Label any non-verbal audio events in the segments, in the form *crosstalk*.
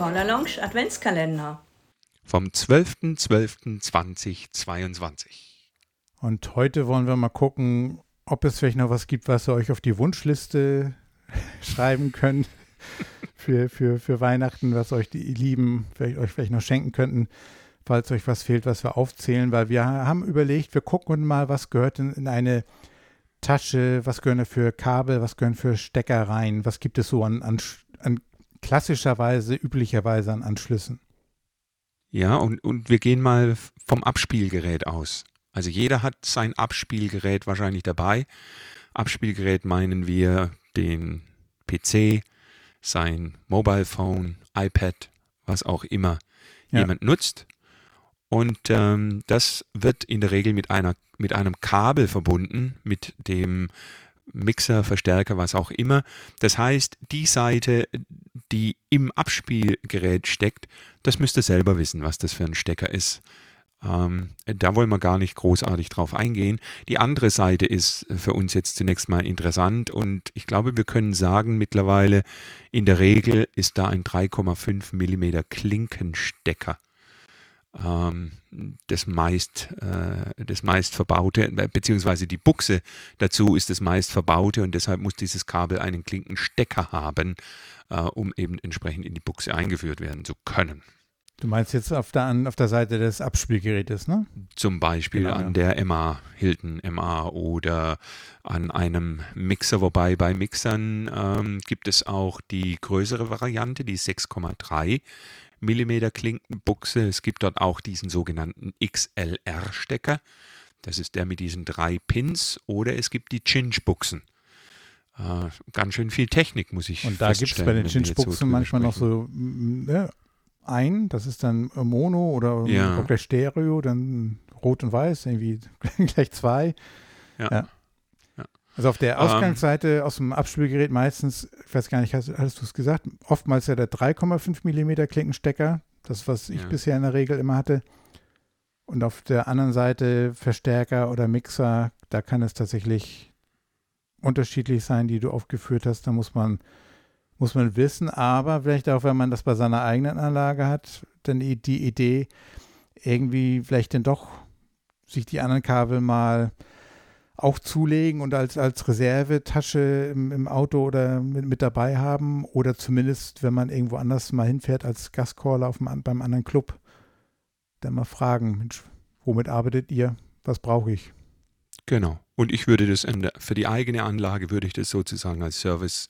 Corner Lounge Adventskalender. Vom 12.12.2022. Und heute wollen wir mal gucken, ob es vielleicht noch was gibt, was ihr euch auf die Wunschliste *laughs* schreiben könnt für, für, für Weihnachten, was euch die Lieben vielleicht, euch vielleicht noch schenken könnten, falls euch was fehlt, was wir aufzählen, weil wir haben überlegt, wir gucken mal, was gehört in, in eine Tasche, was gehören für Kabel, was gehören für Stecker rein, was gibt es so an, an, an klassischerweise, üblicherweise an Anschlüssen. Ja, und, und wir gehen mal vom Abspielgerät aus. Also jeder hat sein Abspielgerät wahrscheinlich dabei. Abspielgerät meinen wir den PC, sein Mobile Phone, iPad, was auch immer ja. jemand nutzt. Und ähm, das wird in der Regel mit, einer, mit einem Kabel verbunden, mit dem Mixer, Verstärker, was auch immer. Das heißt, die Seite, die im Abspielgerät steckt, das müsst ihr selber wissen, was das für ein Stecker ist. Ähm, da wollen wir gar nicht großartig drauf eingehen. Die andere Seite ist für uns jetzt zunächst mal interessant und ich glaube, wir können sagen, mittlerweile in der Regel ist da ein 3,5 mm Klinkenstecker das meist, äh, das meist verbaute, äh, beziehungsweise die Buchse dazu ist das meist verbaute und deshalb muss dieses Kabel einen Klinkenstecker haben, äh, um eben entsprechend in die Buchse eingeführt werden zu können. Du meinst jetzt auf der, auf der Seite des Abspielgerätes, ne? Zum Beispiel genau, an ja. der MA, Hilton MA oder an einem Mixer, wobei bei Mixern ähm, gibt es auch die größere Variante, die 6,3 mm Klinkenbuchse. Es gibt dort auch diesen sogenannten XLR-Stecker. Das ist der mit diesen drei Pins. Oder es gibt die Chinch-Buchsen. Äh, ganz schön viel Technik, muss ich Und da gibt es bei den Chinch-Buchsen so manchmal noch so ne, ein, das ist dann Mono oder ja. gleich Stereo, dann Rot und Weiß, irgendwie *laughs* gleich zwei. Ja. ja. Also auf der ähm. Ausgangsseite ähm, aus dem Abspielgerät meistens, ich weiß gar nicht, hast, hast du es gesagt, oftmals ja der 3,5 mm Klinkenstecker, das was ich ja. bisher in der Regel immer hatte. Und auf der anderen Seite Verstärker oder Mixer, da kann es tatsächlich unterschiedlich sein, die du aufgeführt hast. Da muss man muss man wissen, aber vielleicht auch, wenn man das bei seiner eigenen Anlage hat, dann die, die Idee, irgendwie vielleicht dann doch sich die anderen Kabel mal auch zulegen und als, als Reservetasche im, im Auto oder mit, mit, dabei haben oder zumindest, wenn man irgendwo anders mal hinfährt als Gastcaller auf dem, beim anderen Club, dann mal fragen, Mensch, womit arbeitet ihr? Was brauche ich? Genau. Und ich würde das der, für die eigene Anlage würde ich das sozusagen als Service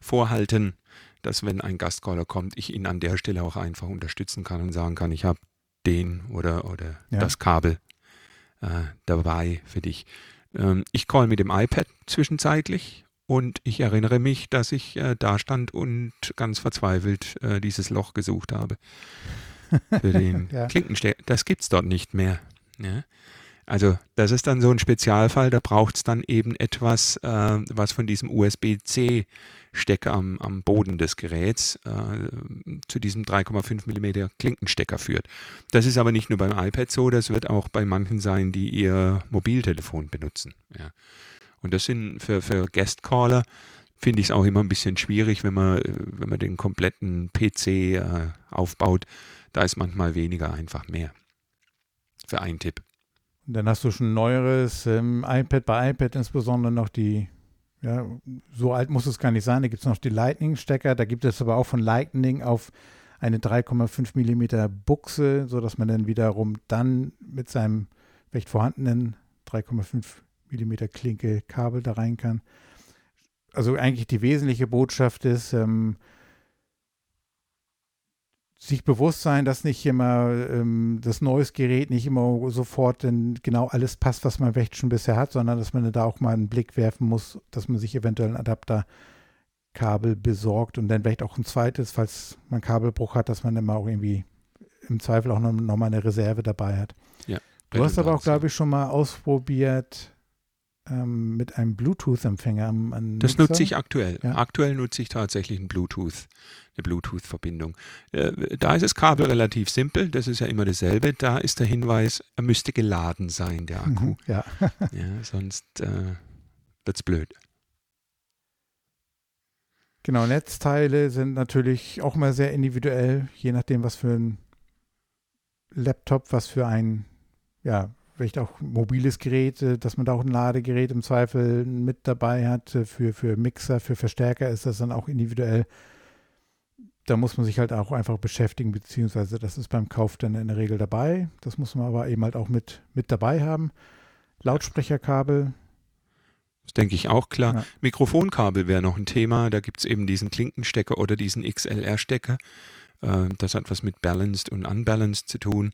vorhalten, dass wenn ein Gastcaller kommt, ich ihn an der Stelle auch einfach unterstützen kann und sagen kann, ich habe den oder, oder ja. das Kabel äh, dabei für dich. Ähm, ich call mit dem iPad zwischenzeitlich und ich erinnere mich, dass ich äh, da stand und ganz verzweifelt äh, dieses Loch gesucht habe. Für *laughs* den ja. Klinkenstecker. Das gibt es dort nicht mehr. Ja? Also das ist dann so ein Spezialfall, da braucht es dann eben etwas, äh, was von diesem USB-C-Stecker am, am, Boden des Geräts äh, zu diesem 3,5 mm Klinkenstecker führt. Das ist aber nicht nur beim iPad so, das wird auch bei manchen sein, die ihr Mobiltelefon benutzen. Ja. Und das sind für, für Guest-Caller finde ich es auch immer ein bisschen schwierig, wenn man, wenn man den kompletten PC äh, aufbaut. Da ist manchmal weniger einfach mehr. Für einen Tipp. Dann hast du schon neueres ähm, iPad, bei iPad insbesondere noch die, ja, so alt muss es gar nicht sein, da gibt es noch die Lightning-Stecker, da gibt es aber auch von Lightning auf eine 3,5 mm Buchse, sodass man dann wiederum dann mit seinem recht vorhandenen 3,5 mm Klinke Kabel da rein kann. Also eigentlich die wesentliche Botschaft ist, ähm, sich bewusst sein, dass nicht immer ähm, das neues Gerät nicht immer sofort in genau alles passt, was man vielleicht schon bisher hat, sondern dass man da auch mal einen Blick werfen muss, dass man sich eventuell ein Adapterkabel besorgt und dann vielleicht auch ein zweites, falls man Kabelbruch hat, dass man mal auch irgendwie im Zweifel auch noch, noch mal eine Reserve dabei hat. Ja, du hast aber auch, glaube ich, schon mal ausprobiert, ähm, mit einem Bluetooth-Empfänger Das nutze ich aktuell. Ja. Aktuell nutze ich tatsächlich ein Bluetooth, eine Bluetooth-Verbindung. Äh, da ist das Kabel relativ simpel, das ist ja immer dasselbe. Da ist der Hinweis, er müsste geladen sein, der Akku. Mhm, ja. *laughs* ja sonst äh, wird es blöd. Genau, Netzteile sind natürlich auch mal sehr individuell, je nachdem, was für ein Laptop, was für ein, ja, vielleicht auch mobiles Gerät, äh, dass man da auch ein Ladegerät im Zweifel mit dabei hat. Äh, für, für Mixer, für Verstärker ist das dann auch individuell. Da muss man sich halt auch einfach beschäftigen, beziehungsweise das ist beim Kauf dann in der Regel dabei. Das muss man aber eben halt auch mit, mit dabei haben. Lautsprecherkabel. Das denke ich auch klar. Ja. Mikrofonkabel wäre noch ein Thema. Da gibt es eben diesen Klinkenstecker oder diesen XLR-Stecker. Äh, das hat was mit Balanced und Unbalanced zu tun.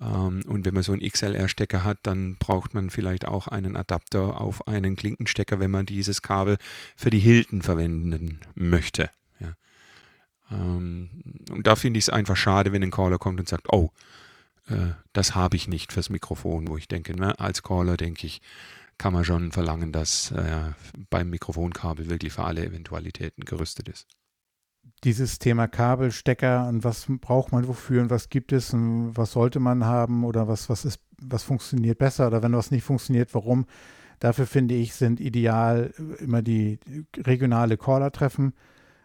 Ähm, und wenn man so einen XLR-Stecker hat, dann braucht man vielleicht auch einen Adapter auf einen Klinkenstecker, wenn man dieses Kabel für die Hilton verwenden möchte. Ja. Ähm, und da finde ich es einfach schade, wenn ein Caller kommt und sagt, oh, äh, das habe ich nicht fürs Mikrofon, wo ich denke, ne, als Caller denke ich, kann man schon verlangen, dass äh, beim Mikrofonkabel wirklich für alle Eventualitäten gerüstet ist dieses Thema Kabel, Stecker und was braucht man wofür und was gibt es und was sollte man haben oder was, was ist, was funktioniert besser oder wenn was nicht funktioniert, warum. Dafür finde ich, sind ideal immer die regionale Caller-Treffen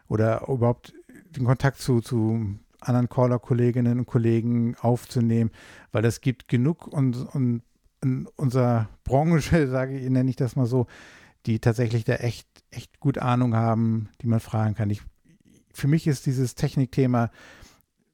oder überhaupt den Kontakt zu, zu anderen Caller-Kolleginnen und Kollegen aufzunehmen, weil es gibt genug und, und in unserer Branche, *laughs* sage ich, nenne ich das mal so, die tatsächlich da echt, echt gut Ahnung haben, die man fragen kann. Ich für mich ist dieses Technikthema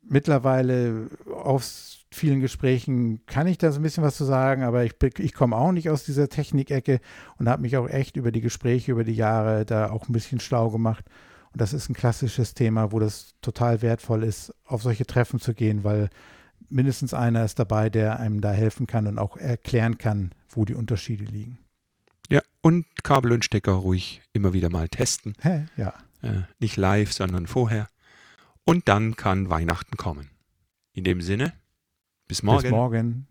mittlerweile aus vielen Gesprächen kann ich da so ein bisschen was zu sagen, aber ich, ich komme auch nicht aus dieser Technikecke und habe mich auch echt über die Gespräche über die Jahre da auch ein bisschen schlau gemacht. Und das ist ein klassisches Thema, wo das total wertvoll ist, auf solche Treffen zu gehen, weil mindestens einer ist dabei, der einem da helfen kann und auch erklären kann, wo die Unterschiede liegen. Ja, und Kabel und Stecker ruhig immer wieder mal testen. Hä? Ja. Äh, nicht live, sondern vorher. Und dann kann Weihnachten kommen. In dem Sinne, bis morgen. Bis morgen.